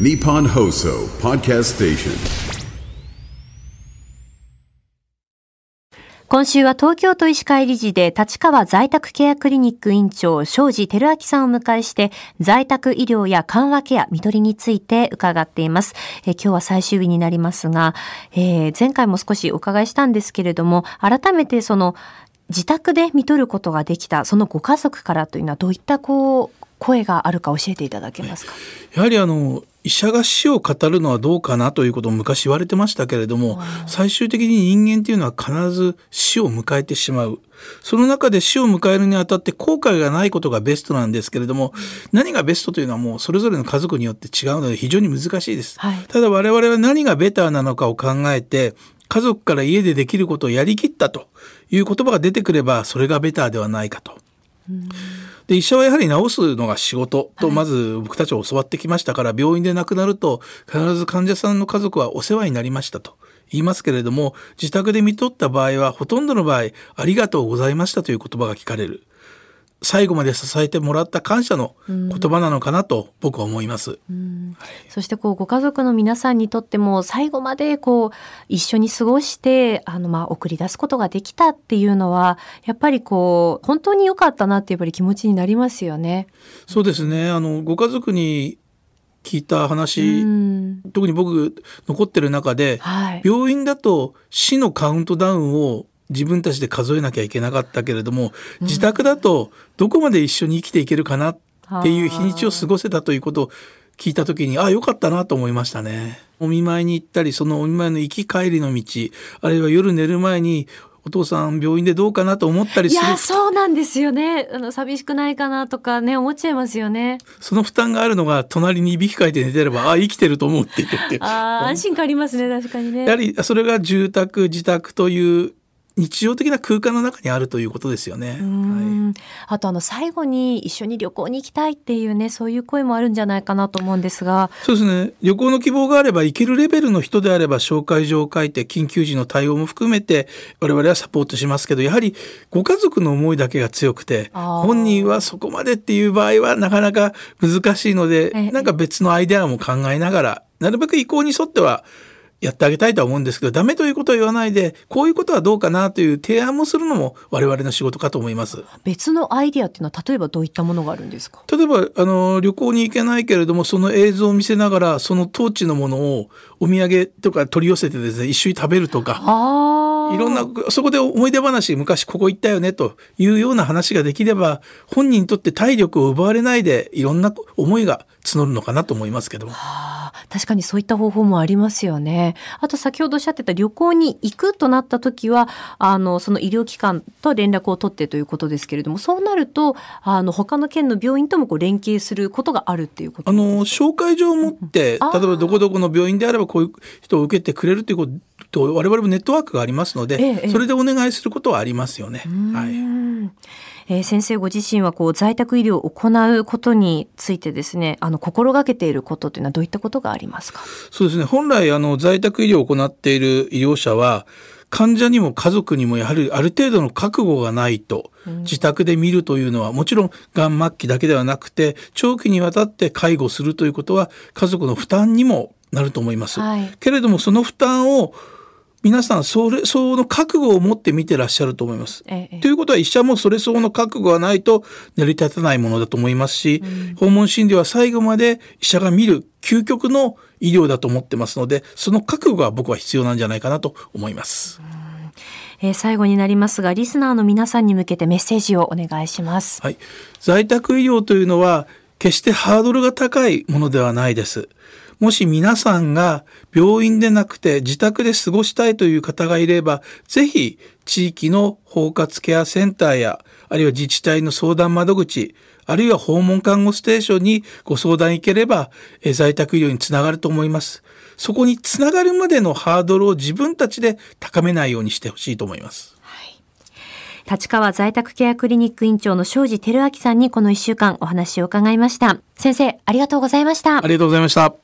Nippon Hoso Podcast Station. 今週は東京都医師会理事で立川在宅ケアクリニック院長庄司照明さんを迎えして在宅医療や緩和ケア、見取りについて伺っています。え今日は最終日になりますが、えー、前回も少しお伺いしたんですけれども、改めてその自宅で見取ることができたそのご家族からというのはどういったこう声があるか教えていただけますか？やはりあの医者が死を語るのはどうかなということを昔言われてましたけれども最終的に人間っていうのは必ず死を迎えてしまう。その中で死を迎えるにあたって後悔がないことがベストなんですけれども、何がベストというのはもうそれぞれの家族によって違うので非常に難しいです、はい、ただ我々は何がベターなのかを考えて家族から家でできることをやりきったという言葉が出てくればそれがベターではないかと。で医者はやはり治すのが仕事とまず僕たちは教わってきましたから、はい、病院で亡くなると必ず患者さんの家族はお世話になりましたと言いますけれども自宅で見とった場合はほとんどの場合ありがとうございましたという言葉が聞かれる。最後まで支えてもらった感謝の言葉なのかなと僕は思います。そしてこうご家族の皆さんにとっても最後までこう一緒に過ごしてあのまあ送り出すことができたっていうのはやっぱりこう本当に良かったなってやっぱり気持ちになりますよね。そうですね。あのご家族に聞いた話、特に僕残ってる中で、はい、病院だと死のカウントダウンを自分たちで数えなきゃいけなかったけれども自宅だとどこまで一緒に生きていけるかなっていう日にちを過ごせたということを聞いた時にああよかったなと思いましたね。お見舞いに行ったりそのお見舞いの行き帰りの道あるいは夜寝る前にお父さん病院でどうかなと思ったりする。いやそうなんですよね。あの寂しくないかなとかね思っちゃいますよね。その負担があるのが隣にいびきかいて寝てればあ生きてると思うって言ってあ安心感ありますね確かにね。やはりそれが住宅自宅という日常的な空間の中にあるということですよね。はい、あとあの最後に一緒に旅行に行きたいっていうねそういう声もあるんじゃないかなと思うんですが。そうですね。旅行の希望があれば行けるレベルの人であれば紹介状を書いて緊急時の対応も含めて我々はサポートしますけどやはりご家族の思いだけが強くて本人はそこまでっていう場合はなかなか難しいのでなんか別のアイデアも考えながらなるべく意向に沿ってはやってあげたいとは思うんですけどダメということを言わないでこういうことはどうかなという提案もするのも我々の仕事かと思います。別のアイディアっていうのは例えばどういったものがあるんですか？例えばあの旅行に行けないけれどもその映像を見せながらその当地のものをお土産とか取り寄せてですね一緒に食べるとかいろんなそこで思い出話昔ここ行ったよねというような話ができれば本人にとって体力を奪われないでいろんな思いが募るのかなと思いますけども。確かにそういった方法もありますよね。あと先ほどおっしゃってた旅行に行くとなった時は、あの、その医療機関と連絡を取ってということですけれども、そうなると、あの、他の県の病院ともこう連携することがあるっていうことあの、紹介状を持って、例えばどこどこの病院であればこういう人を受けてくれるということと我々もネットワークがありますので、ええ、それでお願いすることはありますよね。はい。えー、先生ご自身はこう在宅医療を行うことについてですねあの心がけていることというのはどういったことがありますか？そうですね。本来あの在宅医療を行っている医療者は患者にも家族にもやはりある程度の覚悟がないと、自宅で見るというのはもちろんがん末期だけではなくて長期にわたって介護するということは家族の負担にもなると思います。はい、けれどもその負担を皆さんそれ相応の覚悟を持って見てらっしゃると思います。ええ、ということは医者もそれ相応の覚悟がないと成り立たないものだと思いますし、うん、訪問診療は最後まで医者が見る究極の医療だと思ってますのでその覚悟が僕は必要なんじゃないかなと思います。えー、最後になりますがリスナーの皆さんに向けてメッセージをお願いします。はい、在宅医療というのは決してハードルが高いものではないです。もし皆さんが病院でなくて自宅で過ごしたいという方がいれば、ぜひ地域の包括ケアセンターや、あるいは自治体の相談窓口、あるいは訪問看護ステーションにご相談行ければ、在宅医療につながると思います。そこにつながるまでのハードルを自分たちで高めないようにしてほしいと思います。立川在宅ケアクリニック院長の庄司照明さんにこの1週間お話を伺いました。先生、ありがとうございました。ありがとうございました。